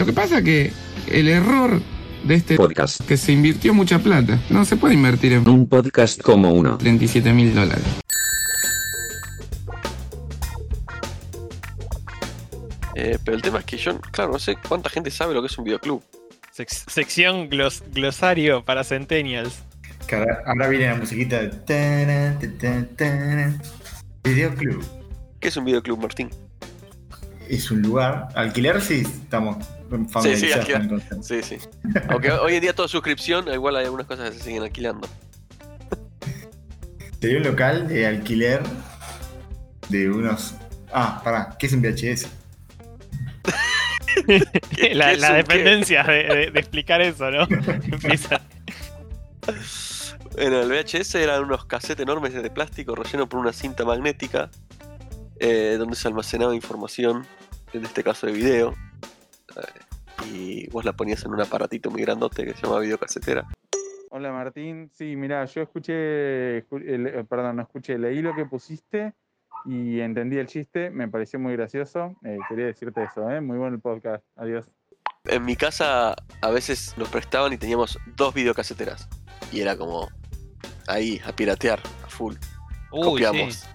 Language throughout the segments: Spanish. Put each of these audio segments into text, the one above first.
Lo que pasa que el error de este Podcast. que se invirtió mucha plata. No se puede invertir en Un podcast como uno. 37 mil dólares. Eh, pero el tema es que yo, claro, no sé cuánta gente sabe lo que es un videoclub. Sec- sección glos- glosario para Centennials. Ahora, ahora viene la musiquita de. Videoclub. ¿Qué es un videoclub, Martín? Es un lugar. Alquiler sí estamos familiarizados alquilar. con el concepto. Sí, sí. Aunque hoy en día todo es suscripción, igual hay algunas cosas que se siguen alquilando. Sería un local de alquiler de unos. Ah, pará, ¿qué es un VHS? ¿Qué- la dependencia de, de- de explicar eso, ¿no? Empieza. Bueno, el VHS eran unos cassettes enormes de plástico rellenos por una cinta magnética eh, donde se almacenaba información, en este caso de video. eh, y vos la ponías en un aparatito muy grandote que se llama videocasetera. Hola Martín, sí, mira, yo escuché, el- eh, perdón, no escuché, leí lo que pusiste y entendí el chiste, me pareció muy gracioso. Eh, quería decirte eso, ¿eh? Muy bueno el podcast, adiós. En mi casa a veces nos prestaban y teníamos dos videocaseteras. Y era como ahí, a piratear, a full. Uy, Copiamos sí.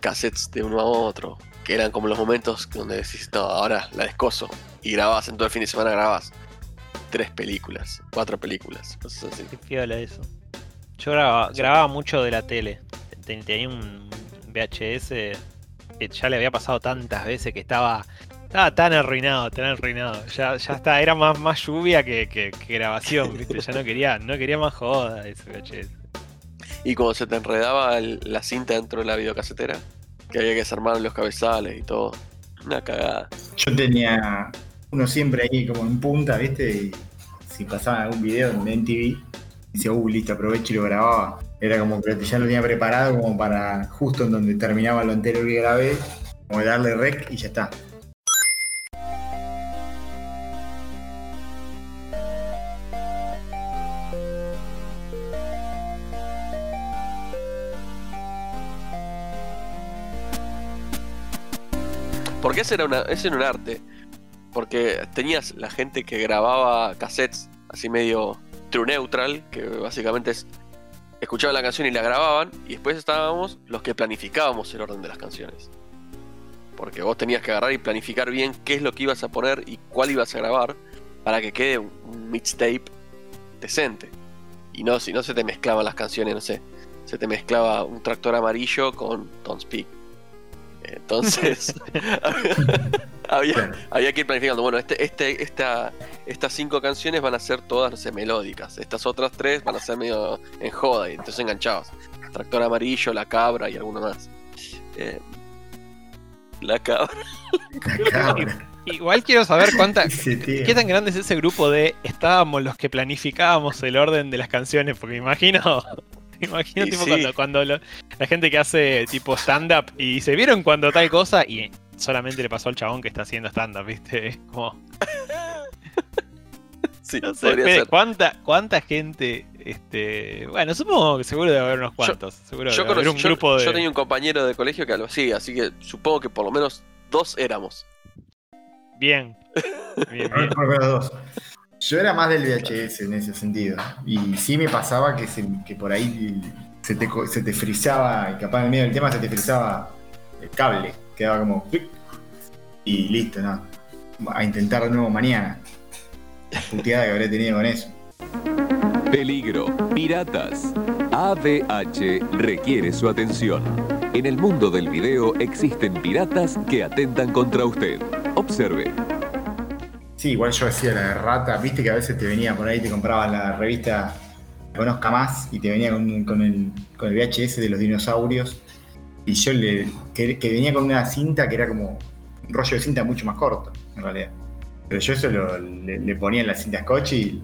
cassettes de uno a otro. Que eran como los momentos donde decís, no, ahora la descoso. Y grababas en todo el fin de semana, grababas tres películas, cuatro películas, cosas así. Qué piola eso. Yo grababa, grababa mucho de la tele. Ten- Tenía un VHS que ya le había pasado tantas veces que estaba, estaba tan arruinado, tan arruinado. Ya, ya está, era más, más lluvia que, que- que grabación, ¿viste? Ya no quería, no quería más joda ese VHS. Y cuando se te enredaba el- la cinta dentro de la videocasetera, que había que desarmar los cabezales y todo. Una cagada. Yo tenía uno siempre ahí como en punta, ¿viste? Y si pasaba algún video en MTV, decía, uh, listo, aprovecho y lo grababa. Era como que ya lo tenía preparado como para justo en donde terminaba lo anterior que grabé, como darle rec y ya está. Porque ese era, una, un arte. Porque tenías la gente que grababa cassettes así medio true neutral, que básicamente es escuchaban la canción y la grababan, y después estábamos los que planificábamos el orden de las canciones. Porque vos tenías que agarrar y planificar bien qué es lo que ibas a poner y cuál ibas a grabar para que quede un, un mixtape decente. Y no, si no se te mezclaban las canciones, no sé, se te mezclaba un tractor amarillo con Don't Speak. Entonces, había, Claro. había que ir planificando. Bueno, este, este, esta, estas cinco canciones van a ser todas, no sé, melódicas. Estas otras tres van a ser medio en joda. Y entonces enganchabas. Tractor amarillo, la cabra y alguno más. Eh, la cabra. La cabra. Igual quiero saber cuánta. ¿Qué tan grande es ese grupo de estábamos los que planificábamos el orden de las canciones? Porque me imagino, me imagino tipo sí. cuando, cuando lo- la gente que hace tipo stand-up y se vieron cuando tal cosa y solamente le pasó al chabón que está haciendo stand-up, ¿viste? Como, Sí, no sé, podría Fede, ser. ¿cuánta, ¿cuánta gente? Este, bueno, supongo que seguro debe haber unos cuantos. seguro Yo, debe haber conocí- un yo- grupo de. yo tenía un compañero de colegio que lo hacía, así que supongo que por lo menos dos éramos. Bien. Bien, Yo bien. Yo era más del VHS en ese sentido. Y sí me pasaba que, se- que por ahí se te, co- se te frizaba, y capaz en el medio del tema se te frizaba el cable. Quedaba como. clic, Y listo, ¿no? A intentar de nuevo mañana. La puteada que habré tenido con eso. Peligro, piratas. AVH requiere su atención. En el mundo del video existen piratas que atentan contra usted. Observe. Sí, igual yo hacía la de rata. Viste que a veces te venía por ahí, te comprabas la revista Conozca Más y te venía con, el, con el VHS de los dinosaurios. Y yo le. Que, venía con una cinta que era como un rollo de cinta mucho más corto, en realidad. Pero yo eso lo- le, ponía en la cinta scotch y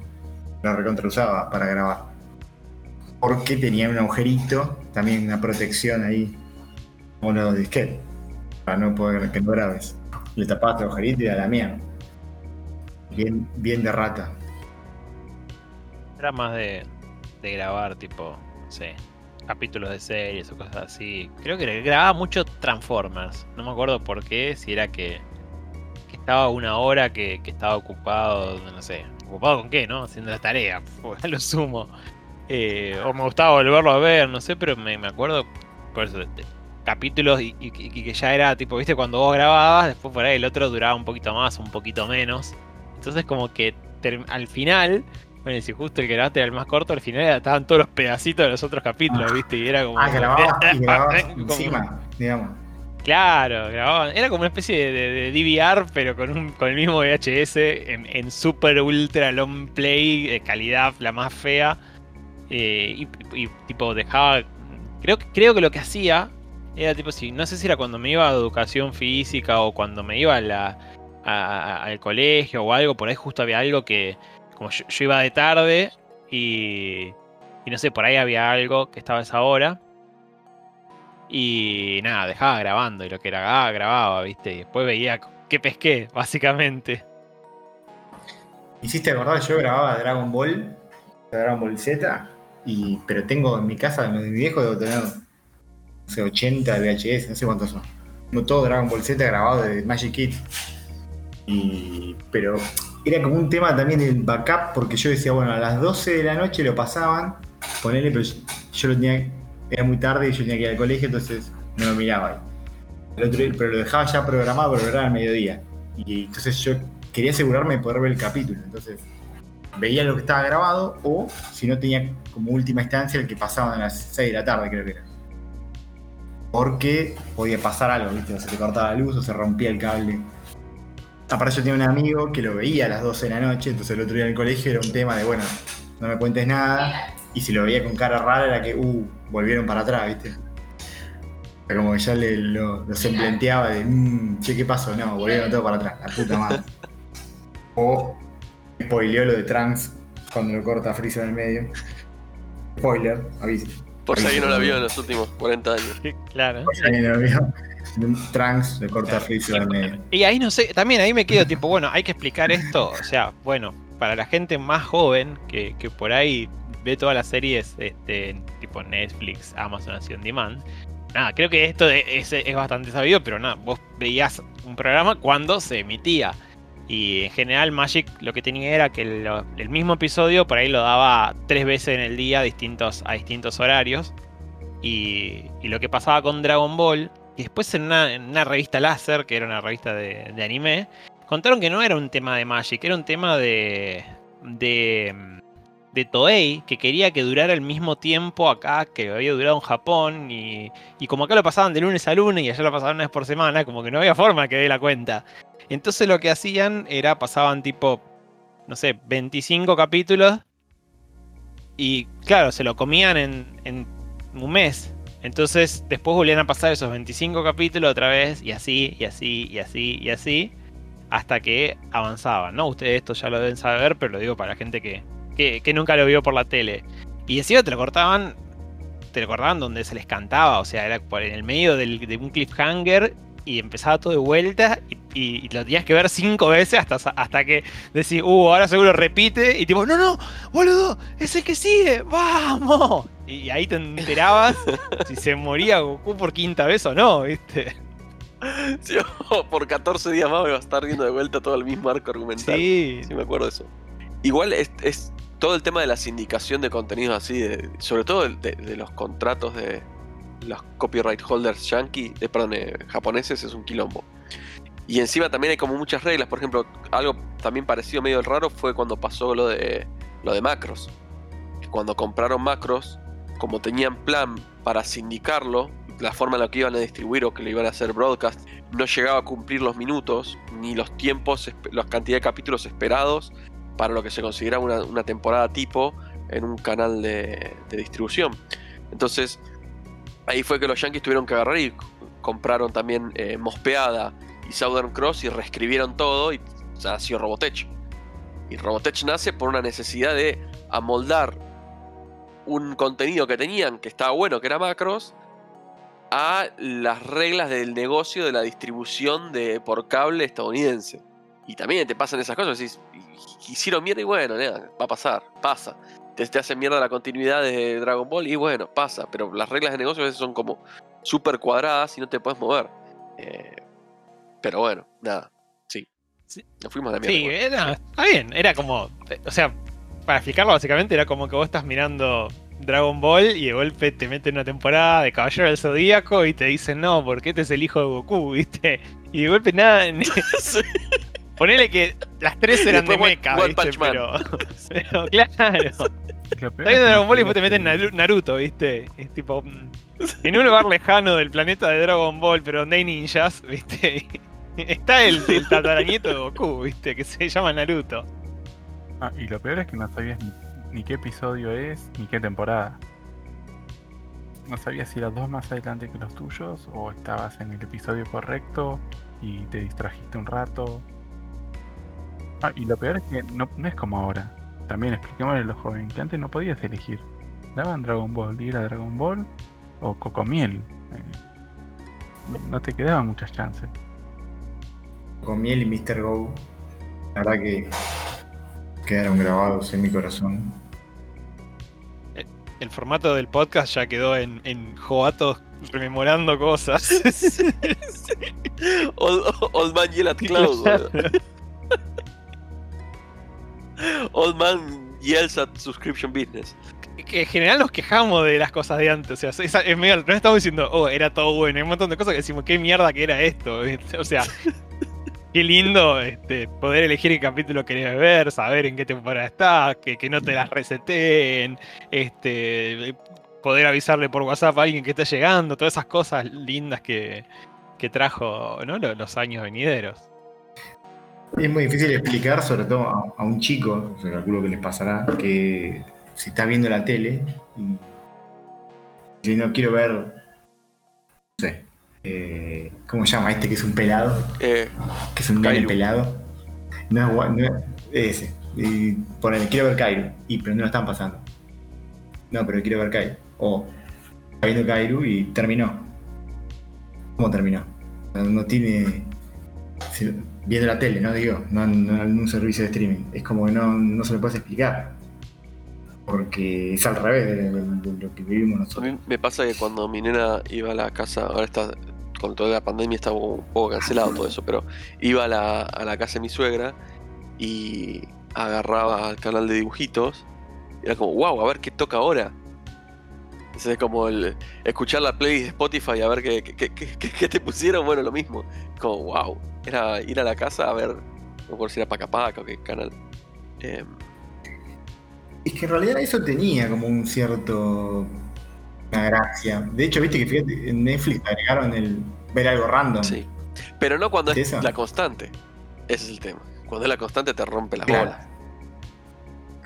lo recontrausaba para grabar. Porque tenía un agujerito, también una protección ahí, como los disquetes, para no poder que no grabes. Le tapabas el agujerito y a la mierda. Bien, bien de rata. Era más de, de grabar, tipo, no sé, capítulos de series o cosas así. Creo que grababa mucho Transformers. No me acuerdo por qué, si era que, estaba una hora que, estaba ocupado, no sé, ocupado con qué, ¿no? Haciendo la tarea, a lo sumo. Eh, o me gustaba volverlo a ver, no sé, pero me, me acuerdo por eso, capítulos y, y- y que ya era tipo, viste, cuando vos grababas, después por ahí el otro duraba un poquito más, un poquito menos. Entonces como que al final, bueno, si justo el que grabaste era el más corto, al final estaban todos los pedacitos de los otros capítulos, viste, y era como... Ah, grababas y grababas como- encima, digamos. Claro, grababan. Era como una especie de, de- de DVR, pero con, un, con el mismo VHS en, en super ultra long play, de calidad la más fea. eh, y, y, tipo dejaba. Creo, creo que lo que hacía era tipo si. No sé si era cuando me iba a educación física o cuando me iba a la, al colegio o algo. Por ahí justo había algo que. Como yo, iba de tarde y. No sé, por ahí había algo que estaba a esa hora. Y nada, dejaba grabando y lo que grababa, grababa, ¿viste? Y después veía qué pesqué, básicamente. Hiciste acordar, yo grababa Dragon Ball, Dragon Ball Z, y, pero tengo en mi casa, en mi viejo, debo tener, no sé, 80 VHS, no sé cuántos son. Tengo todo Dragon Ball Z grabado de Magic Kid. Y, pero era como un tema también del backup, porque yo decía, bueno, a las 12 de la noche lo pasaban, ponele, pero yo, lo tenía, era muy tarde y yo tenía que ir al colegio, entonces no lo miraba ahí. El otro pero lo dejaba ya programado, pero era al mediodía. Y entonces yo quería asegurarme de poder ver el capítulo. Entonces veía lo que estaba grabado o si no tenía como última instancia el que pasaban a las 6 de la tarde, creo que era. Porque podía pasar algo, ¿viste? O se te cortaba la luz o se rompía el cable. Aparte yo tenía un amigo que lo veía a las 12 de la noche, entonces el otro día en el colegio era un tema de, bueno, no me cuentes nada. Y si lo veía con cara rara era que, uh, volvieron para atrás, ¿viste? Pero como que ya le, lo, lo semblenteaba de, mmm, che, ¿qué pasó? No, volvieron todo para atrás, la puta madre. O spoileó lo de Trunks cuando lo corta Freezer en el medio. Spoiler, aviso. Por si alguien no la vio en los últimos 40 años. Claro. Por si alguien no lo vio. Trunks le corta el. Y ahí no sé, también ahí me quedo tipo, bueno, hay que explicar esto. O sea, bueno, para la gente más joven que, que por ahí ve todas las series este, tipo Netflix, Amazon Así On Demand. Nada, creo que esto es, es bastante sabido, pero nada, vos veías un programa cuando se emitía. Y en general Magic lo que tenía era que lo- el mismo episodio por ahí lo daba tres veces en el día a distintos, a distintos horarios. Y, y lo que pasaba con Dragon Ball, y después en una, revista láser, que era una revista de, de anime, contaron que no era un tema de Magic, era un tema de, de, de Toei, que quería que durara el mismo tiempo acá que había durado en Japón. Y, y como acá lo pasaban de lunes a lunes y allá lo pasaban una vez por semana, como que no había forma que dé la cuenta. Entonces lo que hacían era pasaban tipo, no sé, 25 capítulos. Y claro, se lo comían en, en un mes. Entonces después volvían a pasar esos 25 capítulos otra vez y así, y así, y así, y así. Hasta que avanzaban, ¿no? Ustedes esto ya lo deben saber, pero lo digo para la gente que, que, nunca lo vio por la tele. Y encima te lo cortaban, te lo cortaban donde se les cantaba, o sea, era en el medio de un cliffhanger y empezaba todo de vuelta y, y- y lo tenías que ver cinco veces hasta, hasta que decís, uh, ahora seguro repite y tipo, no, no, boludo, es el que sigue, vamos. Y ahí te enterabas si se moría Goku por quinta vez o no, ¿viste? Sí, por 14 días más me va a estar viendo de vuelta todo el mismo arco argumental. Sí, Sí, me acuerdo de eso. Igual es, es todo el tema de la sindicación de contenidos así, de- sobre todo de, de los contratos de los copyright holders yankee, eh, perdón, eh, japoneses, es un quilombo. Y encima también hay como muchas reglas, por ejemplo, algo también parecido medio raro fue cuando pasó lo de lo de Macros. Cuando compraron Macros, como tenían plan para sindicarlo, la forma en la que iban a distribuir o que le iban a hacer broadcast, no llegaba a cumplir los minutos ni los tiempos, la cantidad de capítulos esperados para lo que se considera una, una temporada tipo en un canal de, distribución. Entonces, ahí fue que los Yankees tuvieron que agarrar y compraron también eh, Mospeada y Southern Cross y reescribieron todo y nació Robotech. Y Robotech nace por una necesidad de amoldar un contenido que tenían que estaba bueno, que era Macros, a las reglas del negocio de la distribución de por cable estadounidense. Y también te pasan esas cosas, decís, "Y- hicieron mierda y bueno, va a pasar, pasa. Te, te hacen mierda la continuidad de Dragon Ball y bueno, pasa. Pero las reglas de negocio a veces son como súper cuadradas y no te puedes mover. Eh, pero bueno, nada, sí. Nos fuimos a la Sí, mierda. era, está bien, era como, o sea, para explicarlo básicamente era como que vos estás mirando Dragon Ball y de golpe te meten una temporada de Caballero del Zodíaco y te dicen, no, porque este es el hijo de Goku, ¿viste? Y de golpe nada, Sí. Ponele que las tres eran de mecha. Pero, pero claro, Lo peor Está es viendo Dragon Ball y después te meten Naruto, ¿viste? Es tipo. mm, En un lugar lejano del planeta de Dragon Ball, pero donde hay ninjas, ¿viste? Está el, el tataranieto de Goku, ¿viste? Que se llama Naruto. Ah, y lo peor es que no sabías ni, ni qué episodio es, ni qué temporada. No sabías si eras dos más adelante que los tuyos, o estabas en el episodio correcto y te distrajiste un rato. Ah, y lo peor es que no, no es como ahora. También expliquémosle a los jóvenes que antes no podías elegir. Daban Dragon Ball y era Dragon Ball o Cocomiel. Eh, no te quedaban muchas chances. Con miel y Mr. Go. La verdad que quedaron grabados en mi corazón. El formato del podcast ya quedó en, en jovatos rememorando cosas. Old, Old Man Yell at Cloud. Old Man Yells at Subscription Business. que en general nos quejamos de las cosas de antes. O sea, es, es medio- no estamos diciendo, oh, era todo bueno. Hay un montón de cosas que decimos, qué mierda que era esto. O sea, qué lindo este, poder elegir qué capítulo querés ver, saber en qué temporada estás, que, que no te las reseteen, este, poder avisarle por WhatsApp a alguien que está llegando, todas esas cosas lindas que, que trajo ¿no? Lo- los años venideros. Es muy difícil explicar, sobre todo a, a un chico, se calculo que les pasará, que si está viendo la tele y si no quiero ver, no sé, eh, ¿cómo se llama este que es un pelado? Eh, Que es un nene pelado. No no es- ese. Y ponele, quiero ver Kairu. Y pero no lo están pasando. No, pero quiero ver Kairu. O está viendo Kairu y terminó. ¿Cómo terminó? No tiene. Viendo la tele, no digo, no en, no en un servicio de streaming. Es como que no, no se lo puedes explicar. Porque es al revés de, de- de lo que vivimos a nosotros. mí me pasa que cuando mi nena iba a la casa, ahora está con toda la pandemia está un poco cancelado todo eso, pero iba a la, a la casa de mi suegra y agarraba al canal de dibujitos. Y era como, wow, a ver qué toca ahora. Entonces es como el, escuchar la playlist de Spotify a ver qué, qué, qué- qué- qué te pusieron, bueno, lo mismo. Como, wow, era ir a la casa a ver, no me acuerdo si era Paca Paca o qué canal. Em, Es que en realidad eso tenía como un cierto. Una gracia. De hecho, viste que fíjate, en Netflix agregaron el ver algo random. Sí. Pero no cuando es la constante. Ese es el tema. Cuando es la constante te rompe las Claro. bolas.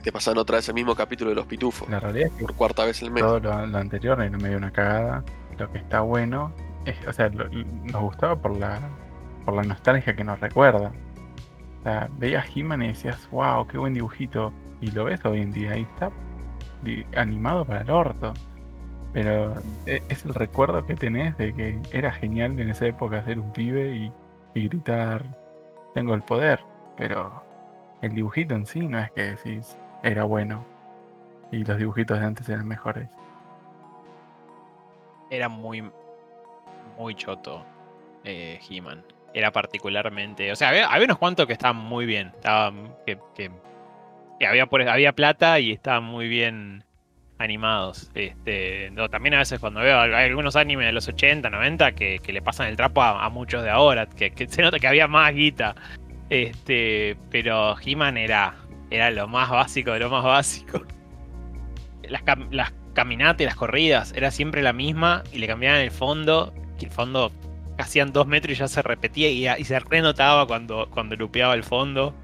Te pasan otra vez el mismo capítulo de los pitufos. La realidad es que Por cuarta vez el mes. todo lo, lo anterior era medio una cagada. Lo que está bueno, es, o sea, lo- nos gustaba por la, por la nostalgia que nos recuerda. O sea, veías He-Man y decías, wow, qué buen dibujito. Y lo ves hoy en día y está animado para el orto. Pero e- es el recuerdo que tenés de que era genial en esa época ser un pibe y, y gritar, tengo el poder. Pero el dibujito en sí no es que decís, era bueno. Y los dibujitos de antes eran mejores. Era muy, muy choto eh, He-Man. Era particularmente. O sea, había, unos cuantos que estaban muy bien. Estaban. Que, había, había plata y estaban muy bien animados. Este, también a veces cuando veo algunos animes de los 80, 90 que, que le pasan el trapo a, muchos de ahora. Que, se nota que había más guita. Este, pero He-Man era, era lo más básico de lo más básico. Las, las caminatas y las corridas era siempre la misma y le cambiaban el fondo. El fondo hacían dos metros y ya se repetía y, se renotaba cuando, cuando lupeaba el fondo.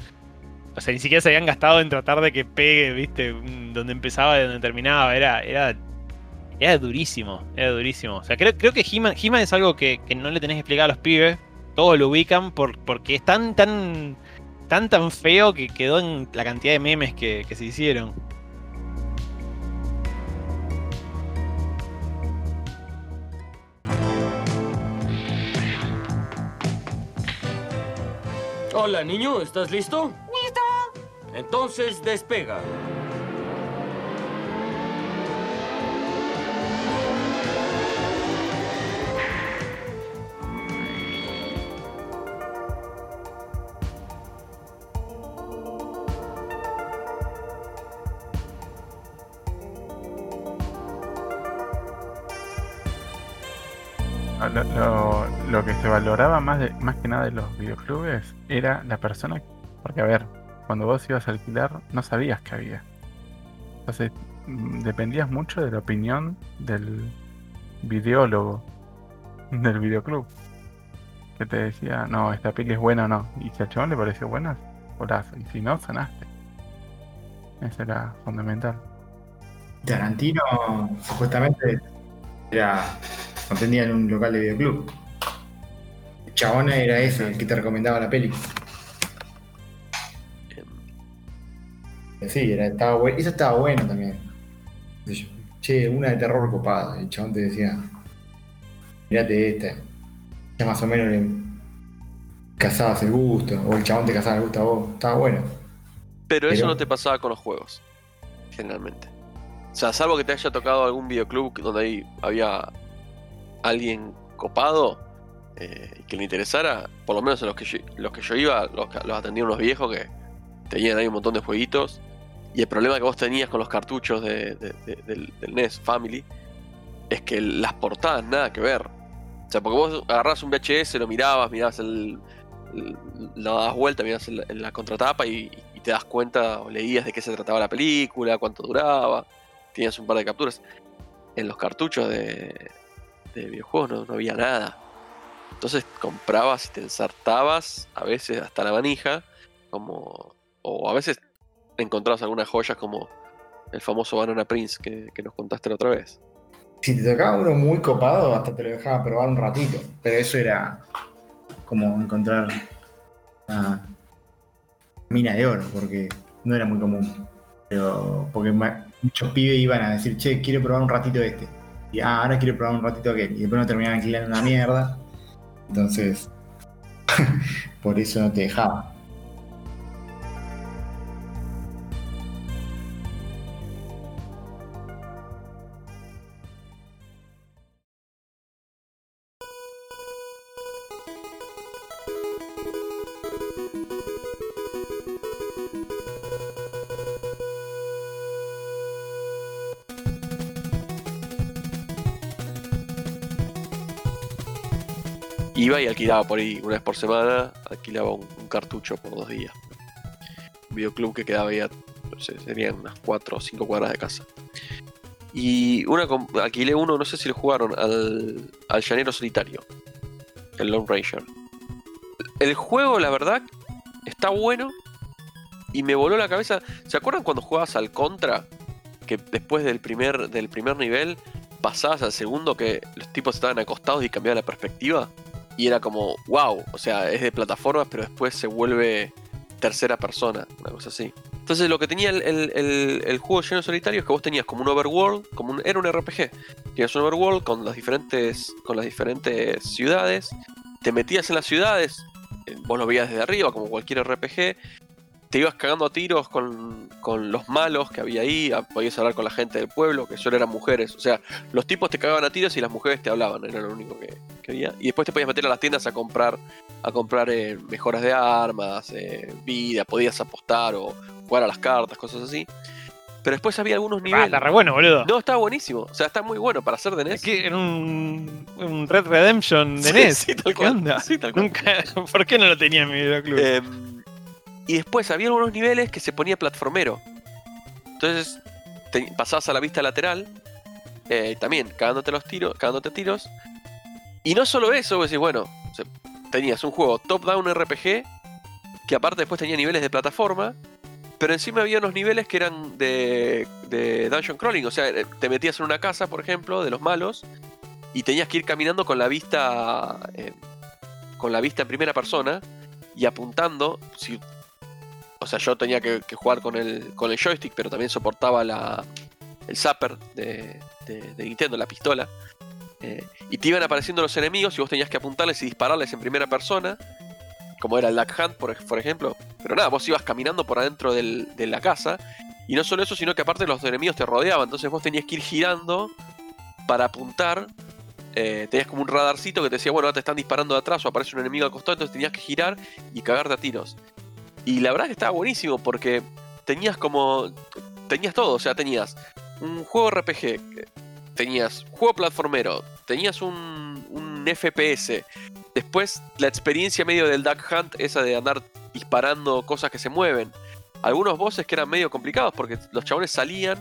O sea, ni siquiera se habían gastado en tratar de que pegue, viste, donde empezaba y donde terminaba. Era, era, era durísimo, era durísimo. O sea, creo, creo que He-Man es algo que, que no le tenés que explicar a los pibes. Todos lo ubican por, porque es tan, tan, tan, tan feo que quedó en la cantidad de memes que se hicieron. Hola, niño, ¿estás listo? ¡Listo! Entonces despega. Que se valoraba más, de, más que nada de los videoclubes era la persona. Porque, a ver, cuando vos ibas a alquilar, no sabías que había. Entonces, mm, dependías mucho de la opinión del videólogo del videoclub. Que te decía, no, esta peli es buena o no. Y si al chabón le pareció buena, golazo. Y si no, sanaste. Eso era fundamental. Tarantino supuestamente era no en un local de videoclub. El chabón era ese, el que te recomendaba la peli. Em, Sí, era, estaba bueno. Eso estaba bueno también. Che, una de terror copada. El chabón te decía, mirate esta. Ya más o menos le cazabas el gusto. O el chabón te cazaba el gusto a vos. Estaba bueno. Pero eso Pero- no te pasaba con los juegos, generalmente. O sea, salvo que te haya tocado algún videoclub donde ahí había alguien copado eh, que le interesara, por lo menos en los que yo, los que yo iba, los, los atendían unos viejos que tenían ahí un montón de jueguitos. Y el problema que vos tenías con los cartuchos de- de- de- del, NES Family es que las portadas nada que ver. O sea, porque vos agarrás un VHS, lo mirabas, mirabas el, el- lo das vuelta, miras en la, contratapa y, y te das cuenta o leías de qué se trataba la película, cuánto duraba, tenías un par de capturas. En los cartuchos de, de videojuegos no, no había nada. Entonces comprabas y te ensartabas, a veces hasta la manija, como. O a veces encontrabas algunas joyas como el famoso Banana Prince que, nos contaste la otra vez. Si te tocaba uno muy copado, hasta te lo dejaba probar un ratito. Pero eso era como encontrar una mina de oro, porque no era muy común. Pero porque muchos pibes iban a decir, che, quiero probar un ratito este. Y ah, ahora quiero probar un ratito aquel. Y después no terminaban alquilando una mierda. Entonces, por eso no te dejaba. Y alquilaba por ahí una vez por semana, alquilaba un, cartucho por dos días. Un videoclub que quedaba ahí, no sé, serían unas 4 o 5 cuadras de casa. Y una alquilé uno, no sé si lo jugaron, al, al Llanero Solitario, el Lone Ranger. El juego, la verdad, está bueno y me voló la cabeza. ¿Se acuerdan cuando jugabas al Contra? Que después del primer, del primer nivel pasabas al segundo que los tipos estaban acostados y cambiaba la perspectiva. Y era como, wow, o sea, es de plataformas, pero después se vuelve tercera persona, una cosa así. Entonces lo que tenía el, el- el- juego lleno solitario es que vos tenías como un overworld, como era un RPG. Tenías un overworld con las diferentes, con las diferentes ciudades. Te metías en las ciudades, eh, vos lo veías desde arriba, como cualquier RPG. Te ibas cagando a tiros con, con los malos que había ahí, podías hablar con la gente del pueblo, que solo eran mujeres. O sea, los tipos te cagaban a tiros y las mujeres te hablaban, era lo único que, que había. Y después te podías meter a las tiendas a comprar, a comprar eh, mejoras de armas, eh, vida, podías apostar o jugar a las cartas, cosas así. Pero después había algunos Ah, niveles. está re bueno, boludo. No, está buenísimo. O sea, está muy bueno para hacer de NES. Es que era un, un Red Redemption de Sí, NES. sí, tal ¿Qué cual. onda? Sí, tal cual. Nunca, ¿Por qué no lo tenía en mi videoclub? Em, y después había algunos niveles que se ponía platformero. Entonces te- pasabas a la vista lateral, eh, también cagándote los tiros, cagándote tiros. Y no solo eso, vos decís, bueno, tenías un juego top-down RPG, que aparte después tenía niveles de plataforma, pero encima había unos niveles que eran de, de dungeon crawling, o sea, eh, te metías en una casa, por ejemplo, de los malos, y tenías que ir caminando con la vista, eh, con la vista en primera persona, y apuntando, o sea, yo tenía que, jugar con el, con el joystick, pero también soportaba la, el zapper de, de- Nintendo, la pistola. eh, y te iban apareciendo los enemigos y vos tenías que apuntarles y dispararles en primera persona, como era el Duck Hunt, por, por ejemplo. Pero nada, vos ibas caminando por adentro del- de la casa, y no solo eso, sino que aparte los enemigos te rodeaban, entonces vos tenías que ir girando para apuntar. eh, tenías como un radarcito que te decía, bueno, ahora te están disparando de atrás o aparece un enemigo al costado, entonces tenías que girar y cagarte a tiros. Y la verdad que estaba buenísimo porque tenías como. Tenías todo, o sea, tenías un juego RPG, tenías juego platformero, tenías un, un un FPS. Después, la experiencia medio del Duck Hunt, esa de andar disparando cosas que se mueven. Algunos bosses que eran medio complicados porque los chabones salían,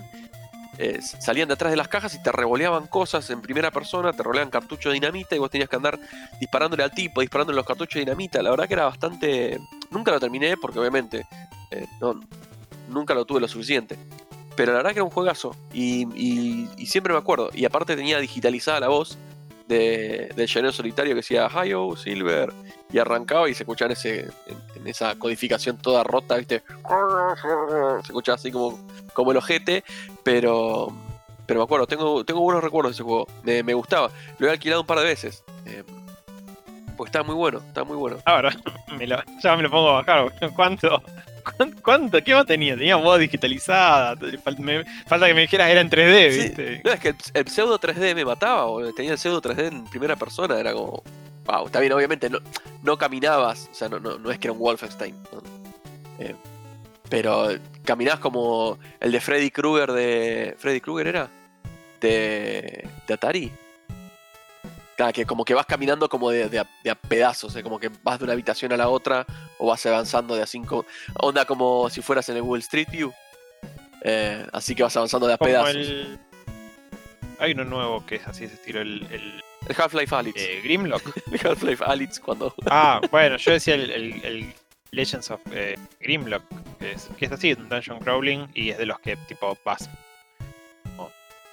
eh, salían de atrás de las cajas y te revoleaban cosas en primera persona, te revoleaban cartuchos de dinamita y vos tenías que andar disparándole al tipo, disparándole los cartuchos de dinamita. La verdad que era bastante. Nunca lo terminé porque obviamente eh, nunca lo tuve lo suficiente. Pero la verdad que era un juegazo. Y, y- siempre me acuerdo. Y aparte tenía digitalizada la voz de, del llanero solitario que decía Hi-Oh, Silver. Y arrancaba y se escuchaba en, ese, esa codificación toda rota, ¿viste? Se escuchaba así como, como el ojete. Pero, pero me acuerdo, tengo, tengo buenos recuerdos de ese juego. Me, me gustaba. Lo he alquilado un par de veces. eh, porque estaba muy bueno, estaba muy bueno. Ahora, me lo- ya me lo pongo a bajar. ¿Cuánto? ¿Cuánto? ¿Qué más tenía? Tenía voz digitalizada. me- falta que me dijeras era en 3D, Sí, ¿viste? No, es que el, el pseudo 3D me mataba, boludo. tenía el pseudo 3D en primera persona, era como. Wow, está bien, obviamente no, no caminabas, o sea, no, no, no es que era un Wolfenstein. Eh, pero caminabas como el de Freddy Krueger de. ¿Freddy Krueger era? De. de Atari. Claro, que como que vas caminando como de, de a, de a pedazos, eh, como que vas de una habitación a la otra o vas avanzando de a cinco. Onda como si fueras en el Google Street View. Eh, así que vas avanzando de a Como pedazos. el... Hay uno nuevo que es así, ese estilo, el, el El Half-Life Alyx. eh, Grimlock. El Half-Life Alyx cuando. Ah, bueno, yo decía el, el- el Legends of eh, Grimlock, que es, que es así, es un dungeon crawling y es de los que tipo vas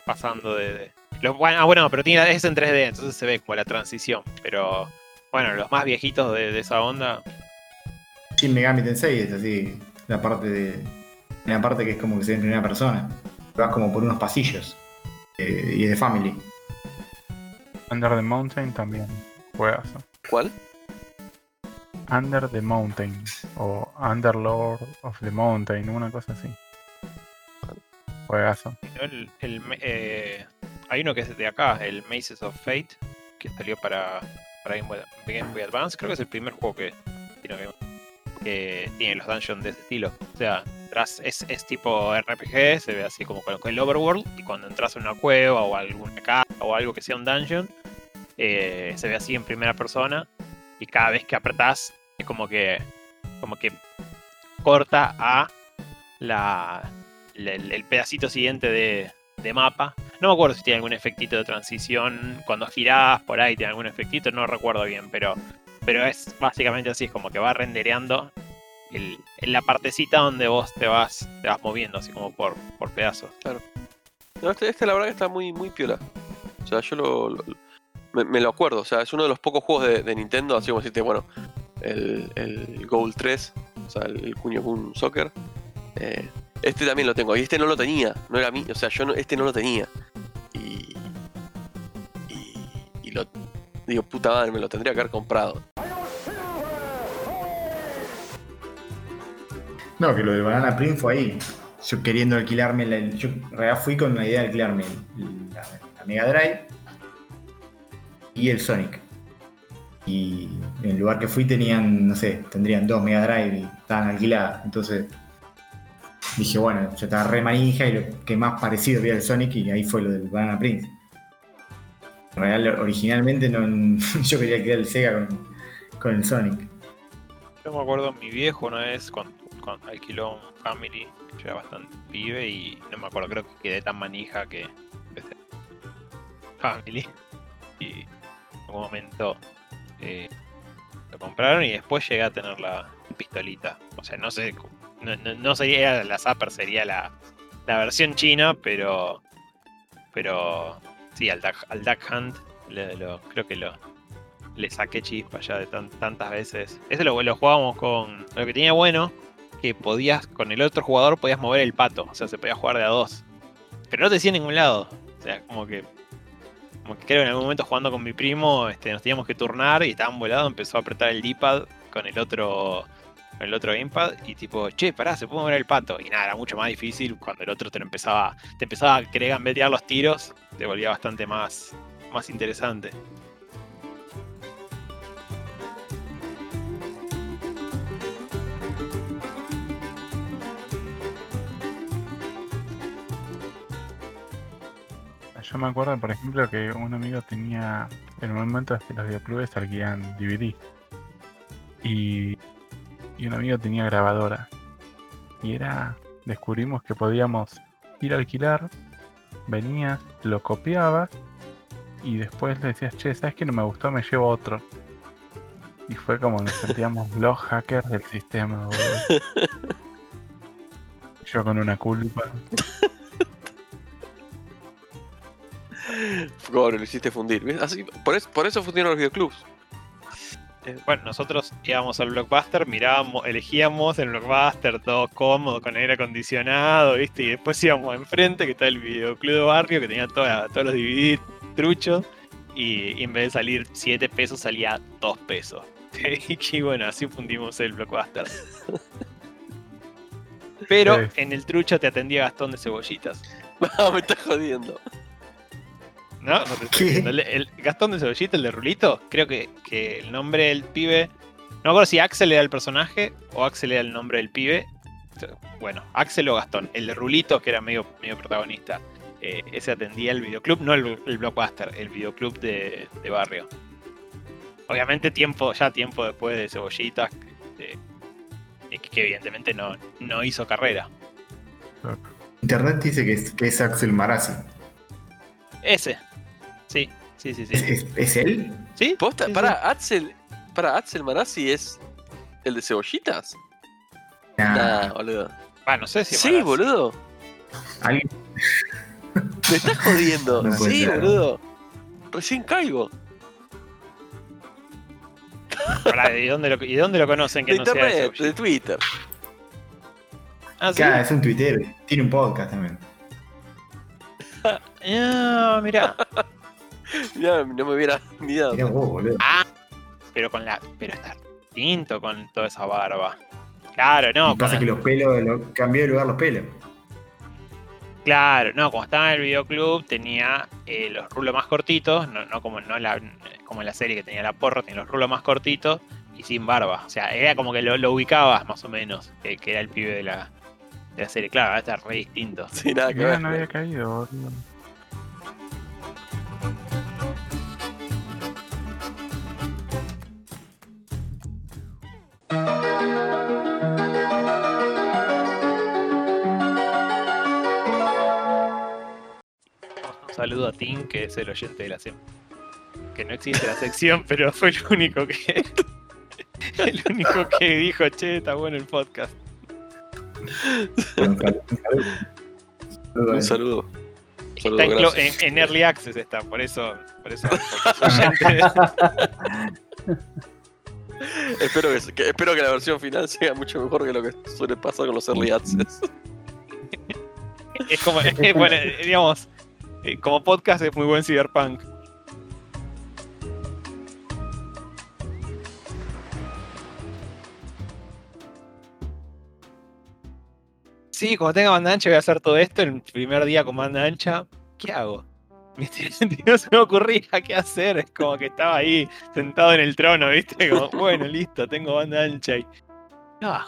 pasando de... de- los- bueno, ah, bueno, pero tiene, es en 3D, entonces se ve como la transición. Pero bueno, los más viejitos de, de esa onda, Shin Megami Tensei es así, la parte de. La parte que es como que se ve en primera persona. Vas como por unos pasillos. eh, y es de Family. Under the Mountain también. Juegazo. ¿Cuál? Under the Mountain. O Underlord of the Mountain, una cosa así. Juegazo. ¿no? el, el eh, hay uno que es de acá, el Mazes of Fate, que salió para, para Game, Boy, Game Boy Advance, creo que es el primer juego que tiene, los dungeons de ese estilo. O sea, es, es tipo RPG, se ve así como con el overworld, y cuando entras en una cueva o alguna casa o algo que sea un dungeon, eh, se ve así en primera persona, y cada vez que apretás es como que, como que corta a la, el pedacito siguiente de, de mapa. No me acuerdo si tiene algún efectito de transición. Cuando girás por ahí tiene algún efectito, no recuerdo bien, pero, pero es básicamente así, es como que va rendereando la partecita donde vos te vas, te vas moviendo, así como por, por pedazos. No, este, este la verdad que está muy, muy piola. O sea, yo lo, me, lo acuerdo. O sea, es uno de los pocos juegos de, Nintendo, así como decirte, bueno, el, el Goal 3, o sea, el, el Kunio Kun Soccer. eh, este también lo tengo. Y este no lo tenía. No era mí. O sea, yo no- este no lo tenía. Lo. Digo, puta madre, me lo tendría que haber comprado. No, que lo del Banana Print fue ahí. Yo queriendo alquilarme, la, yo en realidad fui con la idea de alquilarme la, la Mega Drive y el Sonic. Y en el lugar que fui tenían, no sé, tendrían dos Mega Drive y estaban alquiladas. Entonces dije, bueno, yo estaba re manija y lo que más parecido había el Sonic y ahí fue lo del Banana Prince. Realidad, originalmente no, yo quería alquilar el Sega con, con el Sonic. Yo me acuerdo mi viejo una vez cuando, cuando alquiló un Family, yo era bastante pibe y no me acuerdo, creo que quedé tan manija que empecé Family y en algún momento eh, lo compraron y después llegué a tener la pistolita. O sea, no sé, no, no- no sería la Zapper, sería la, la versión china, pero pero sí, al Duck, Hunt creo que lo, le saqué chispa ya de tan- tantas veces. Ese lo, lo jugábamos con. Lo que tenía bueno, que podías, con el otro jugador podías mover el pato. O sea, se podía jugar de a dos. Pero no te decía en ningún lado. O sea, como que. Como que creo que en algún momento jugando con mi primo, este, nos teníamos que turnar y estaban volados, empezó a apretar el D-pad con el otro. Con el otro gamepad y tipo, che, pará, se puede mover el pato. Y nada, era mucho más difícil cuando el otro te lo empezaba. Te empezaba a querer gambetear los tiros. Te volvía bastante más. más interesante. Yo me acuerdo, por ejemplo, que un amigo tenía, en el momento que los videoclubes alquilan DVD. Y, y un amigo tenía grabadora. Y era, descubrimos que podíamos ir a alquilar, venías, lo copiabas y después le decías, che, ¿sabes que no me gustó? Me llevo otro. Y fue como nos sentíamos los hackers del sistema, boludo. Yo con una culpa. Como lo hiciste fundir. Así, por, eso, por eso fundieron los videoclubs. Eh, Bueno, nosotros íbamos al blockbuster, mirábamos, elegíamos el blockbuster todo cómodo, con aire acondicionado, ¿viste? Y después íbamos enfrente, que está el videoclub de barrio, que tenía toda- todos los DVD truchos. Y, y en vez de salir 7 pesos, salía 2 pesos. y bueno, así fundimos el blockbuster. Pero Sí. en el trucho te atendía Gastón de Cebollitas. No, me estás jodiendo. ¿No? No te estoy ¿Qué? diciendo. El, el Gastón de Cebollita, el de Rulito, creo que, que el nombre del pibe. No me acuerdo si Axel era el personaje o Axel era el nombre del pibe. Bueno, Axel o Gastón. El de Rulito, que era medio, medio protagonista. eh, ese atendía el videoclub, no el, el blockbuster, el videoclub de, de barrio. Obviamente tiempo, ya tiempo después de Cebollitas, eh, que, que evidentemente no, no hizo carrera. Internet dice que es, que es Axel Marazzi. Ese. Sí, sí, sí. ¿Es, es- es él? ¿Sí? ¿Posta? Sí, para Axel. Para Axel Marazzi es. ¿El de cebollitas? Nah, Nah, boludo. Ah, no sé si Sí, Marazzi. boludo. alguien- Me estás jodiendo. No sí, ser. boludo. Recién caigo. Pará, ¿y dónde lo, y dónde lo conocen que De no sea internet, ese? de Twitter. Ah, sí. Claro, es un tuitero. Tiene un podcast también. Ah, mirá. Ya, no me hubiera mirado. Mirá vos, boludo. Ah, pero con la. Pero está distinto con toda esa barba. Claro, no. Y pasa con- que los pelos, lo, cambió de lugar los pelos. Claro, no, como estaba en el videoclub, tenía eh, los rulos más cortitos, no, no como no la, como en la serie que tenía la porra, tenía los rulos más cortitos y sin barba. O sea, era como que lo, lo ubicabas más o menos, que, que era el pibe de la, de la serie. Claro, ahora está re distinto. Sí, nada que Mira, ver. no había caído, boludo. Un saludo a Tim, que es el oyente de la sección. Que no existe la sección, pero fue el único que. El único que dijo, che, está bueno el podcast. Un saludo. Un Está en, en- Early Access está, por eso. Por eso porque es oyente. Espero, que, que- espero que la versión final sea mucho mejor que lo que suele pasar con los early access. es como, eh, bueno, eh, digamos, eh, como podcast es muy buen cyberpunk. Sí, como tenga banda ancha voy a hacer todo esto el primer día con banda ancha. ¿Qué hago? ¿Viste? No se me ocurría qué hacer. Es como que estaba ahí sentado en el trono, ¿viste? Como, bueno, listo, tengo banda ancha y. Ah.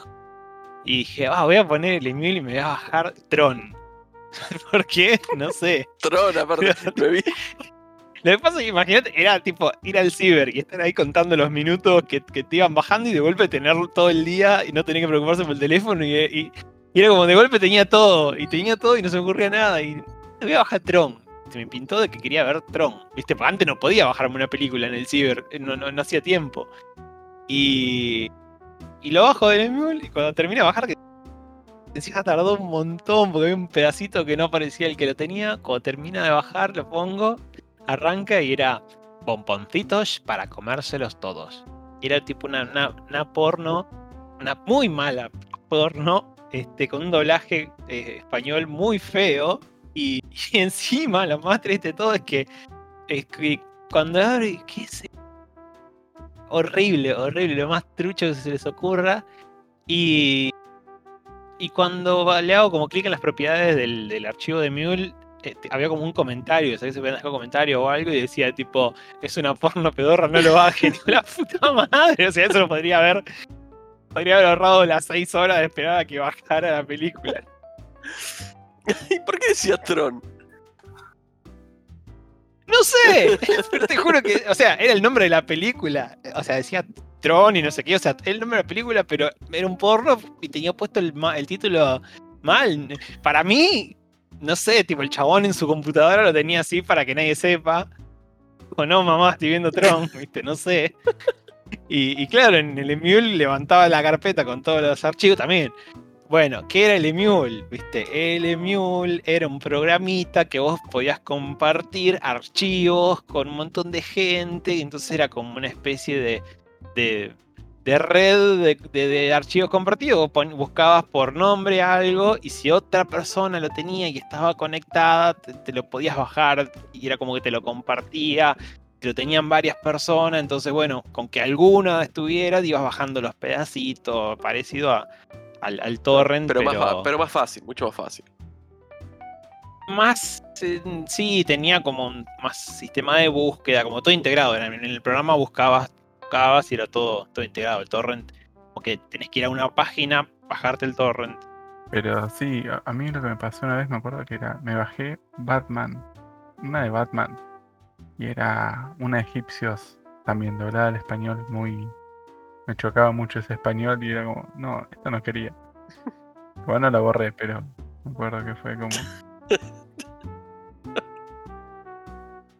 Y dije, ah, voy a poner el email y me voy a bajar Tron. ¿Por qué? No sé. Tron, aparte, me vi. Lo que pasa es que imagínate, era tipo ir al ciber y estar ahí contando los minutos que, que te iban bajando y de golpe tener todo el día y no tener que preocuparse por el teléfono y, y- y era como de golpe tenía todo y tenía todo y no se me ocurría nada y voy a bajar Tron. Me pintó de que quería ver Tron. Viste, antes no podía bajarme una película en el ciber, no, no, no hacía tiempo. Y, y lo bajo del emule y cuando termina de bajar, que encima tardó un montón porque había un pedacito que no aparecía el que lo tenía. Cuando termina de bajar, lo pongo arranca y era bomboncitos para comérselos todos. Y era tipo una, una, una porno, una muy mala porno, este, con un doblaje eh, español muy feo. Y, encima, lo más triste de todo es que, es que cuando abre, ¿qué es? Horrible, horrible, lo más trucho que se les ocurra. Y, y cuando le hago como clic en las propiedades del, del archivo de Mule, eh, te- había como un comentario, ¿sabes? Se podían comentario o algo y decía tipo, es una porno pedorra, no lo bajen. La puta madre, o sea, eso lo podría haber, podría haber ahorrado las seis horas de esperar a que bajara la película. ¿Y por qué decía Tron? No sé, pero te juro que, o sea, era el nombre de la película. O sea, decía Tron y no sé qué, o sea, el nombre de la película, pero era un porno y tenía puesto el título mal. Para mí, no sé, tipo el chabón en su computadora lo tenía así para que nadie sepa. O no, mamá, estoy viendo Tron, viste, no sé. Y, y claro, en el Emule levantaba la carpeta con todos los archivos también. Bueno, ¿qué era el Emule? ¿Viste? El Emule era un programita que vos podías compartir archivos con un montón de gente, y entonces era como una especie de, de, de red de, archivos compartidos. Buscabas por nombre algo, y si otra persona lo tenía y estaba conectada, te, te lo podías bajar, y era como que te lo compartía. Lo tenían varias personas, entonces bueno, con que alguna estuviera, ibas bajando los pedacitos, parecido a, al, al torrent, Pero, pero, Más, fa- pero más fácil, mucho más fácil. más eh, sí tenía como un más sistema de búsqueda como todo integrado. En el, en el programa buscabas buscabas y era todo todo integrado el torrent. Como que tenés que ir a una página bajarte el torrent. Pero sí, a, a mí lo que me pasó una vez, me acuerdo que era, me bajé Batman, una de Batman, y era una de egipcios, también doblada al español, muy... Me chocaba mucho ese español y era como, no, esto no quería. Bueno, la borré, pero me acuerdo que fue como...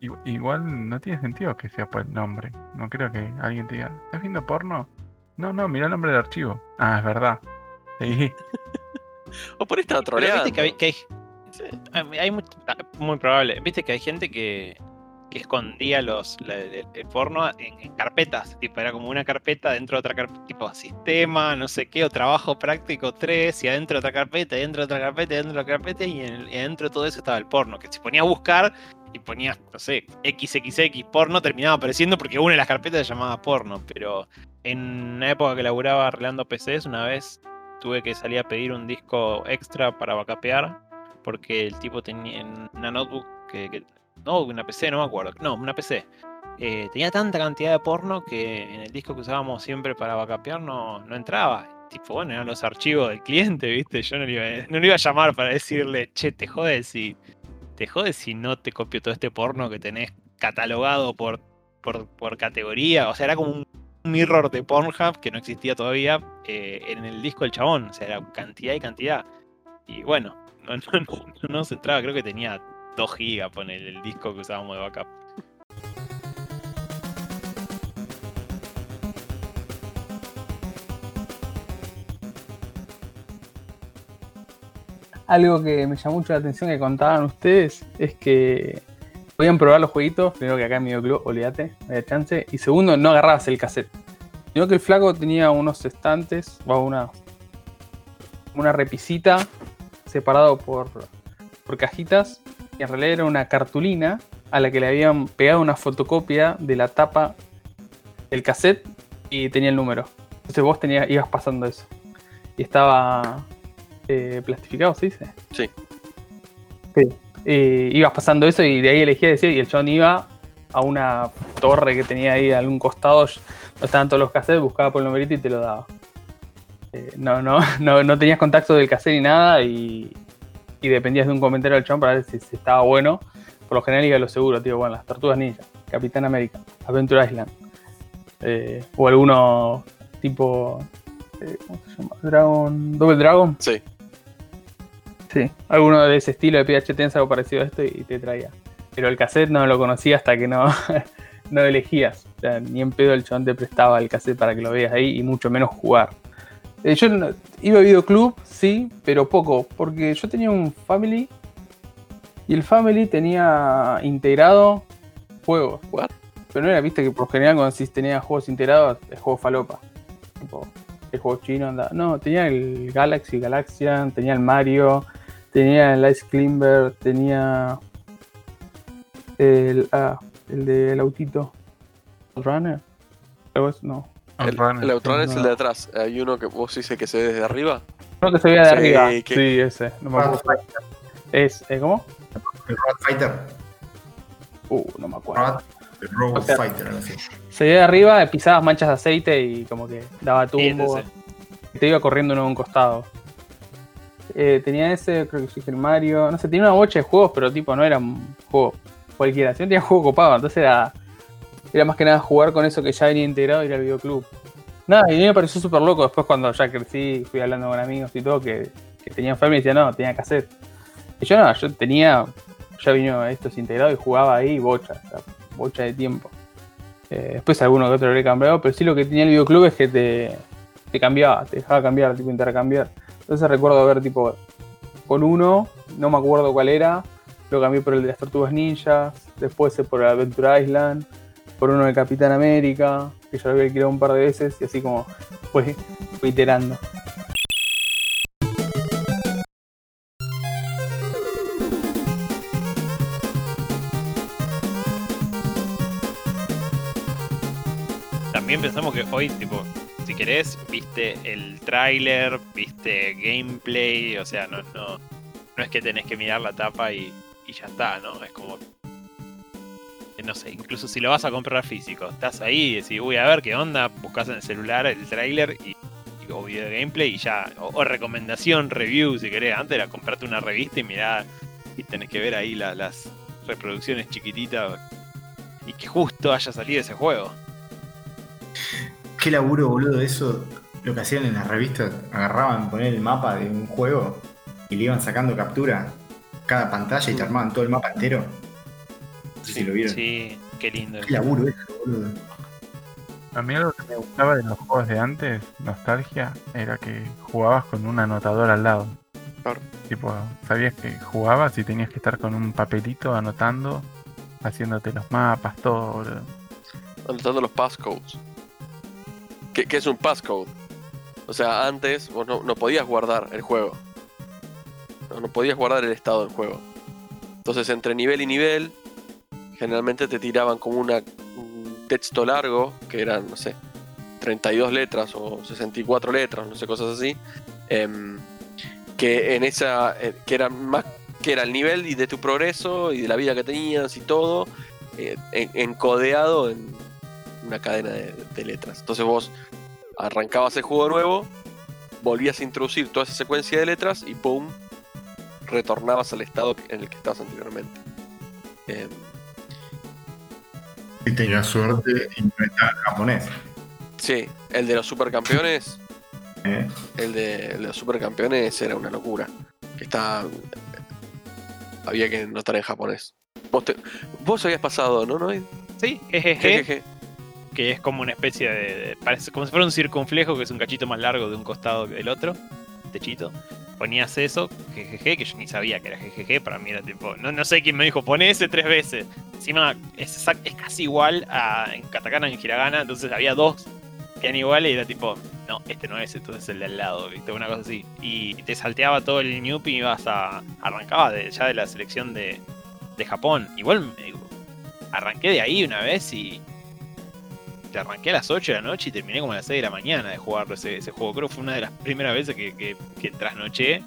Igu- Igual no tiene sentido que sea por el nombre. No creo que alguien te diga, ¿estás viendo porno? No, no, mira el nombre del archivo. Ah, es verdad. Sí. O por troleando. viste que hay, que hay- Sí. hay- ah, muy probable viste que hay gente que, que escondía los el, porno en, carpetas tipo era como una carpeta dentro de otra carpeta tipo sistema no sé qué o trabajo práctico 3 y adentro otra carpeta y dentro de otra carpeta y dentro de otra carpeta y, adentro de todo eso estaba el porno que si ponías a buscar y ponías no sé xxx porno terminaba apareciendo porque una de las carpetas se llamaba porno pero en una época que laburaba arreglando PCs una vez tuve que salir a pedir un disco extra para backupear porque el tipo tenía en una notebook que- no, una PC, no me acuerdo, no, una PC. eh, tenía tanta cantidad de porno que en el disco que usábamos siempre para backupear no, entraba. Tipo, bueno, eran los archivos del cliente, ¿viste? Yo no le iba, no le iba a llamar para decirle, che, te jodes si, te jodes si no te copio todo este porno que tenés catalogado por, por, por categoría. O sea, era como un mirror de Pornhub que no existía todavía eh, en el disco del chabón. O sea, era cantidad y cantidad. Y bueno, no, no, no, no se entraba, creo que tenía 2 gigas por el, el disco que usábamos de backup. Algo que me llamó mucho la atención que contaban ustedes es que podían probar los jueguitos. Primero que acá en mi club, olvídate, no había chance. Y segundo, no agarrabas el cassette. Sino que el flaco tenía unos estantes, o una, una repisita separado por, por cajitas. Y en realidad era una cartulina a la que le habían pegado una fotocopia de la tapa del cassette y tenía el número. Entonces vos tenías, ibas pasando eso. Y estaba eh, plastificado, ¿se dice? Sí. Sí. Eh, ibas pasando eso y de ahí elegía decir, y el chabón iba a una torre que tenía ahí a algún costado, donde estaban todos los cassettes, buscaba por el numerito y te lo daba. Eh, no, no, no, no tenías contacto del cassette ni nada y, y dependías de un comentario del chabón para ver si, si estaba bueno. Por lo general iba a lo seguro, tío, bueno, las Tortugas Ninja, Capitán América, Adventure Island. eh, o alguno tipo... eh, ¿Cómo se llama? Dragon... Double Dragon. Sí. Sí, alguno de ese estilo de PH Tensa algo parecido a esto y te traía. Pero el cassette no lo conocía hasta que no, no elegías. O sea, ni en pedo el chabón te prestaba el cassette para que lo veas ahí y mucho menos jugar. Eh, yo no- iba a videoclub, sí, pero poco, porque yo tenía un family y el family tenía integrado juegos. What? Pero no era, viste, que por general cuando si tenía juegos integrados, es juego falopa. Tipo, el juego chino andaba. No, tenía el Galaxy Galaxian, tenía el Mario, tenía el Ice Climber, tenía el, ah, el del autito. Runner. No. El, el es el de atrás. Hay uno que vos dices que se ve desde arriba. No que se veía de Sí, arriba. que- Sí, ese. No me acuerdo. Es, ¿eh, ¿Cómo? El Road Fighter. Uh, no me acuerdo. El Road O sea, Fighter, así. Se veía de arriba, pisabas manchas de aceite y como que daba tumbo. y te iba corriendo uno a un costado. Eh, tenía ese, creo que sí, el Mario. No sé, tenía una bocha de juegos, pero tipo no eran juegos cualquiera. Siempre tenía juego copado, entonces era, era más que nada jugar con eso que ya venía integrado y era el videoclub. Nada, y a mí me pareció súper loco después cuando ya crecí, fui hablando con amigos y todo, que, que tenían familia y decían, no, tenía cassette. Y yo no, yo tenía, ya vino esto integrado y jugaba ahí bocha, o sea, bocha de tiempo. Eh, después alguno que otro he cambiado, pero sí lo que tenía el videoclub es que te, te cambiaba, te dejaba cambiar, tipo intercambiar. Entonces recuerdo ver tipo con uno, no me acuerdo cuál era, lo cambié por el de las tortugas ninjas, después por el Adventure Island, por uno de Capitán América, que ya lo había alquilado un par de veces, y así como fue, iterando. También pensamos que hoy, tipo, si querés, viste el tráiler, viste gameplay, o sea, no, no, no es que tenés que mirar la tapa y, y ya está, ¿no? Es como. No sé, incluso si lo vas a comprar físico, estás ahí y decís, uy, a ver qué onda, buscas en el celular el tráiler y, y- o video gameplay y ya, o, o recomendación, review, si querés. Antes era comprarte una revista y mirar y tenés que ver ahí la- las reproducciones chiquititas y que justo haya salido ese juego. Qué laburo, boludo, eso. Lo que hacían en las revistas, agarraban, poner el mapa de un juego y le iban sacando captura cada pantalla y te armaban todo el mapa entero. Sé si lo vieron. Sí, qué lindo. Qué laburo eso, boludo. A mí algo que me gustaba de los juegos de antes, nostalgia, era que jugabas con un anotador al lado. Claro. Tipo, sabías que jugabas y tenías que estar con un papelito anotando, haciéndote los mapas, todo. boludo. anotando los passcodes. ¿Qué, qué es un passcode? O sea, antes vos no, no podías guardar el juego. No, no podías guardar el estado del juego. Entonces, entre nivel y nivel, generalmente te tiraban como una, un texto largo, que eran, no sé, 32 letras o 64 letras, no sé, cosas así. em, que en esa. eh, que eran más. que era el nivel y de tu progreso y de la vida que tenías y todo. eh, en- encodeado en una cadena de, de letras. Entonces vos arrancabas el juego nuevo, volvías a introducir toda esa secuencia de letras y ¡pum! retornabas al estado en el que estabas anteriormente. Em, Y tenía suerte y no estaba en japonés. sí, el de los supercampeones, ¿eh? el de, el de los supercampeones era una locura. Que está. Había que notar en japonés. Vos, te- vos habías pasado, ¿no? ¿No? Sí, jejeje. Jejeje. que es como una especie de, de- parece como si fuera un circunflejo que es un cachito más largo de un costado que del otro, techito. Ponías eso, jejeje, que yo ni sabía que era jejeje, para mí era tipo, no, no sé quién me dijo, pone ese tres veces. Encima es, es casi igual a en katakana en hiragana, entonces había dos que eran iguales y era tipo, no, este no es, entonces el de al lado, ¿viste? Una cosa así. Y te salteaba todo el Newp y ibas a. arrancaba de, ya de la selección de, de Japón. Igual eh, arranqué de ahí una vez y te arranqué a las 8 de la noche y terminé como a las 6 de la mañana de jugarlo ese, ese juego. Creo que fue una de las primeras veces que, que, que trasnoché.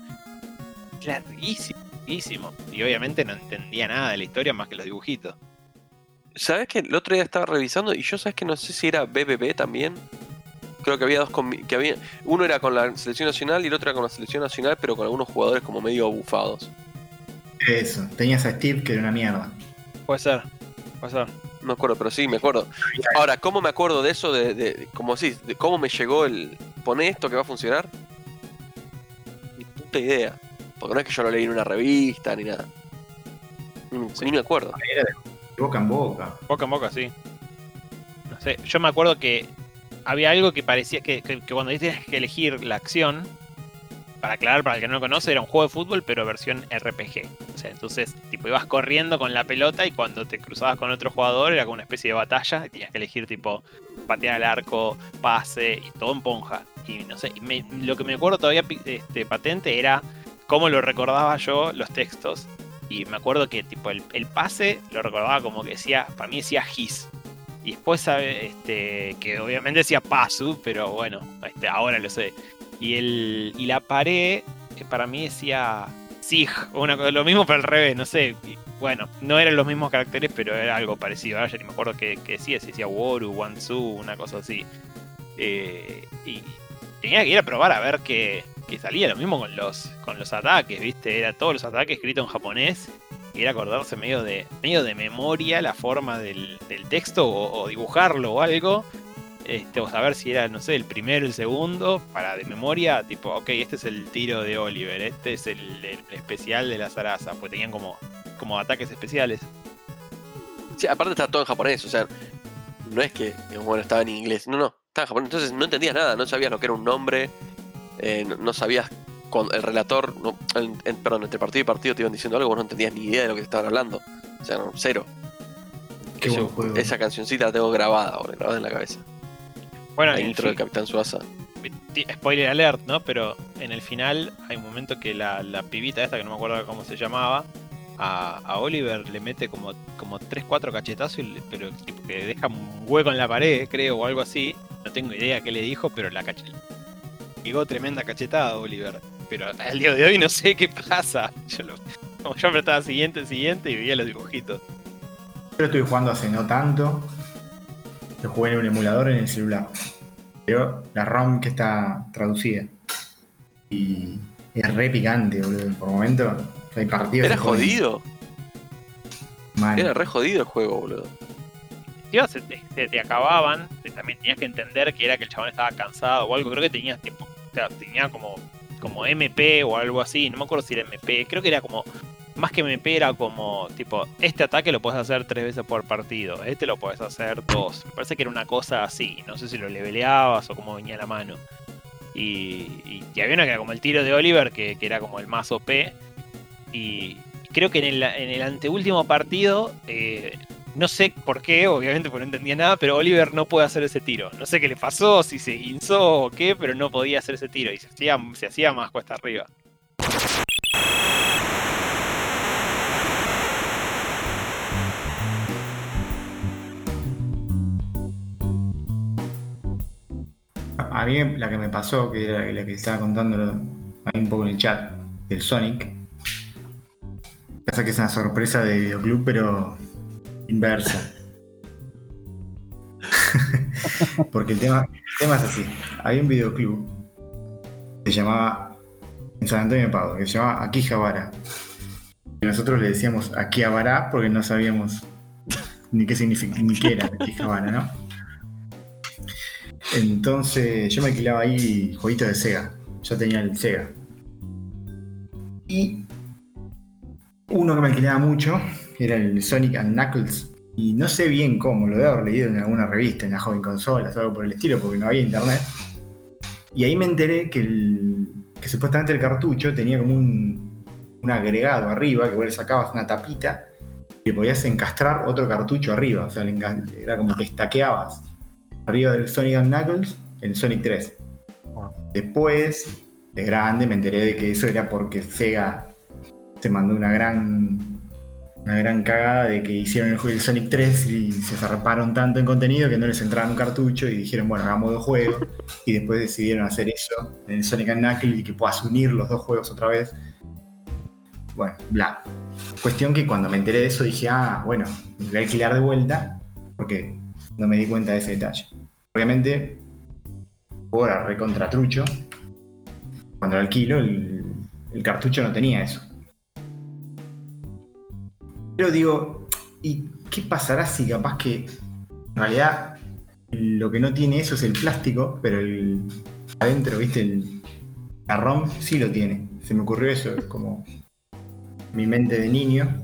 Larguísimo, larguísimo. Y obviamente no entendía nada de la historia más que los dibujitos. ¿Sabes que el otro día estaba revisando y yo sabes que no sé si era BBB también? Creo que había dos con, que había uno era con la selección nacional y el otro era con la selección nacional, pero con algunos jugadores como medio bufados. Eso. Tenías a Steve que era una mierda. Puede ser, puede ser. No me acuerdo, pero sí, me acuerdo. Ahora, ¿cómo me acuerdo de eso? De, de, de- como decís, de cómo me llegó el. Pone esto que va a funcionar. Ni puta idea. Porque no es que yo lo leí en una revista ni nada. Ni, ni me acuerdo. Era de boca en boca. Boca en boca, sí. No sé, yo me acuerdo que había algo que parecía que, que- que cuando tenías que elegir la acción, para aclarar, para el que no lo conoce, era un juego de fútbol, pero versión RPG. O sea, entonces, tipo, ibas corriendo con la pelota y cuando te cruzabas con otro jugador era como una especie de batalla y tenías que elegir, tipo, patear al arco, pase y todo en ponja. Y no sé, y me- lo que me acuerdo todavía este, patente era cómo lo recordaba yo los textos. Y me acuerdo que tipo el, el pase lo recordaba como que decía, para mí decía his. Y después este, que obviamente decía pasu, pero bueno, este, ahora lo sé. Y el. Y la pared, eh, para mí decía sig, lo mismo pero al revés, no sé. Y, bueno, no eran los mismos caracteres, pero era algo parecido. Ahora ya ni me acuerdo que, que decía, si decía Woru, Wansu, una cosa así. Eh, y tenía que ir a probar a ver qué, qué salía. Lo mismo con los, con los ataques, ¿viste? Era todos los ataques escritos en japonés. era acordarse medio de, medio de memoria la forma del, del texto o, o dibujarlo o algo. Este, o saber si era, no sé, el primero, el segundo, para de memoria, tipo, ok, este es el tiro de Oliver, este es el, el especial de la zaraza, pues tenían como, como ataques especiales. Sí, aparte está todo en japonés, o sea, no es que, digamos, bueno, estaba en inglés, no, no, estaba en japonés, entonces no entendías nada, no sabías lo que era un nombre, eh, no, no sabías cuando el relator, no, el- perdón, entre partido y partido te iban diciendo algo, vos no entendías ni idea de lo que te estaban hablando, o sea, no, cero. Qué Eso- buen juego. esa cancioncita la tengo grabada, grabada en la cabeza. Bueno, la intro fi- del Capitán Suasa. ti- spoiler alert, ¿no? Pero en el final hay un momento que la, la pibita esta, que no me acuerdo cómo se llamaba, a, a Oliver le mete como, como 3-4 cachetazos, y le- pero tipo que deja un hueco en la pared, creo, o algo así. No tengo idea qué le dijo, pero la cache... Llegó tremenda cachetada a Oliver. Pero al día de hoy no sé qué pasa. Yo, lo, como yo apretaba siguiente, siguiente y veía los dibujitos. Yo lo estoy jugando hace no tanto. Lo jugué en un emulador en el celular. Pero la ROM que está traducida. Y es re picante, boludo. Por momento hay partidos. Era jodido, mal. era re jodido el juego, boludo. Tío, se te, se te acababan, también tenías que entender que era que el chabón estaba cansado o algo, creo que tenías tiempo, o sea, tenía como, como MP o algo así, no me acuerdo si era MP, creo que era como, más que MP era como, tipo, este ataque lo puedes hacer tres veces por partido, este lo puedes hacer dos, me parece que era una cosa así, no sé si lo leveleabas o cómo venía la mano. Y, y, y había una que era como el tiro de Oliver, que, que era como el más OP, y creo que en el, en el anteúltimo partido... eh, no sé por qué, obviamente porque no entendía nada, pero Oliver no puede hacer ese tiro. No sé qué le pasó, si se guinzó o qué, pero no podía hacer ese tiro y se hacía, se hacía más cuesta arriba. A mí la que me pasó, que era la que estaba contando ahí un poco en el chat, del Sonic. Pasa que es una sorpresa de videoclub, pero inversa. Porque el tema, el es así. Había un videoclub que se llamaba en San Antonio de Padua, que se llamaba Akihabara. Y nosotros le decíamos Akihabara porque no sabíamos ni qué significa, ni qué era Akihabara, ¿no? Entonces yo me alquilaba ahí jueguitos de Sega. Yo tenía el Sega. Y uno que me alquilaba mucho era el Sonic and Knuckles. Y no sé bien cómo, lo debo haber leído en alguna revista, en la joven consolas o algo por el estilo, porque no había internet. Y ahí me enteré que, el, que supuestamente el cartucho tenía como un, agregado arriba, que vos sacabas una tapita y le podías encastrar otro cartucho arriba. O sea, era como que estaqueabas arriba del Sonic and Knuckles el Sonic 3. Después, de grande, me enteré de que eso era porque Sega se mandó una gran una gran cagada de que hicieron el juego del Sonic 3 y se zarparon tanto en contenido que no les entraba un cartucho y dijeron, bueno, hagamos dos juegos. Y después decidieron hacer eso en Sonic and Knuckles y que puedas unir los dos juegos otra vez. Bueno, bla. Cuestión que cuando me enteré de eso dije, ah, bueno, me voy a alquilar de vuelta porque no me di cuenta de ese detalle. Obviamente, por recontratrucho, cuando lo alquilo, el, el cartucho no tenía eso. Pero digo, ¿y qué pasará si capaz que en realidad lo que no tiene eso es el plástico, pero el adentro, viste, el, ROM sí lo tiene? Se me ocurrió eso, como mi mente de niño.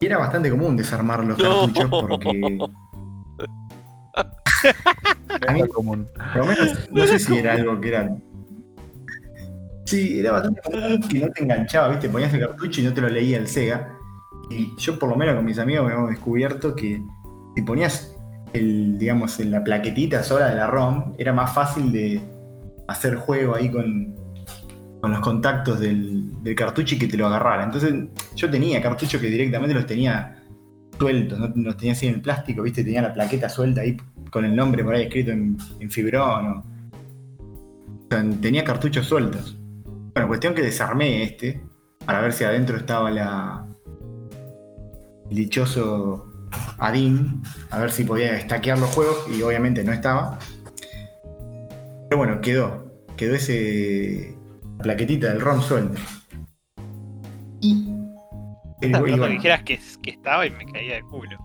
Y era bastante común desarmar los cartuchos porque. Era común. por lo menos, no sé si era algo que era. Sí, era bastante común que no te enganchaba, ¿viste? Ponías el cartucho y no te lo leía el Sega. Y yo, por lo menos con mis amigos, hemos descubierto que si ponías el, digamos, en la plaquetita sola de la ROM, era más fácil de hacer juego ahí con, con los contactos del, del cartucho y que te lo agarrara. Entonces, yo tenía cartuchos que directamente los tenía sueltos, no los tenía así en el plástico, ¿viste? Tenía la plaqueta suelta ahí con el nombre por ahí escrito en, en fibrón. O, tenía cartuchos sueltos. Bueno, cuestión que desarmé este para ver si adentro estaba la el dichoso Adin, a ver si podía estaquear los juegos y obviamente no estaba. Pero bueno, quedó. Quedó ese la plaquetita del ROM suelto. Y Bueno, dijeras que, que estaba y me caía de culo.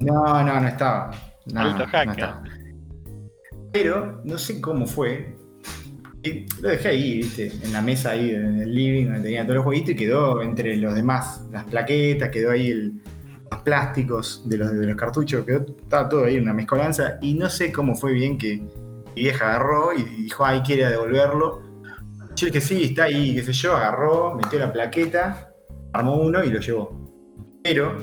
no, no, no estaba. No, Alto no estaba. Pero no sé cómo fue. Y lo dejé ahí, viste, en la mesa ahí, en el living, donde tenía todos los jueguitos y quedó entre los demás, las plaquetas, quedó ahí el- los plásticos de los, de los cartuchos, quedó, estaba todo ahí, una mezcolanza. Y no sé cómo fue bien que mi vieja agarró y dijo, ay, quiere devolverlo. Yo dije, sí, está ahí, qué sé yo, agarró, metió la plaqueta, armó uno y lo llevó. Pero,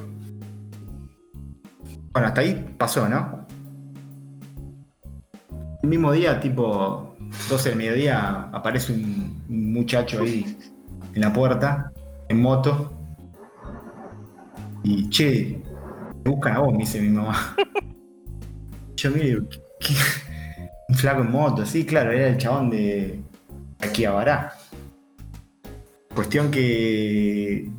bueno, hasta ahí pasó, ¿no? El mismo día, tipo 12 del mediodía, aparece un, muchacho ahí en la puerta, en moto. Y, che, me buscan a vos, me dice mi mamá. Yo mire, ¿qué? un flaco en moto, sí, claro, era el chabón de aquí a Bará. Cuestión que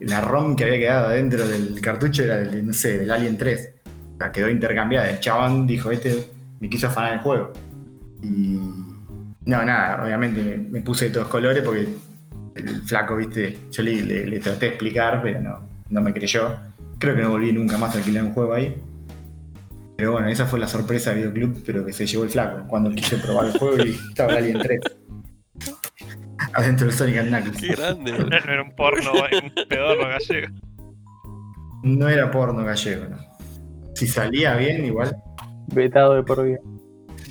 la ROM que había quedado dentro del cartucho era del, no sé, del Alien 3. O sea, quedó intercambiada. El chabón dijo, este me quiso afanar el juego. Y no, nada, obviamente me, puse de todos colores porque el flaco, viste, yo le, le- traté de explicar, pero no, no me creyó. Creo que no volví nunca más a alquilar un juego ahí. Pero bueno, esa fue la sorpresa de Videoclub, pero que se llevó el flaco cuando quise probar el juego y estaba el Alien 3. Adentro del Sonic and Knuckles. Qué grande. No, no era un porno, un pedorro gallego. No era porno gallego, ¿no? Si salía bien, igual. Vetado de por vida.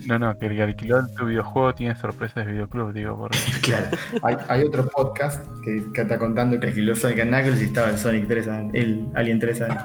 No, no, que el que alquiló tu videojuego tiene sorpresas de videoclub, digo, porque Claro. Hay, hay otro podcast que, que está contando que alquiló Sonic and Knuckles y estaba el Sonic 3, el Alien 3 ahí.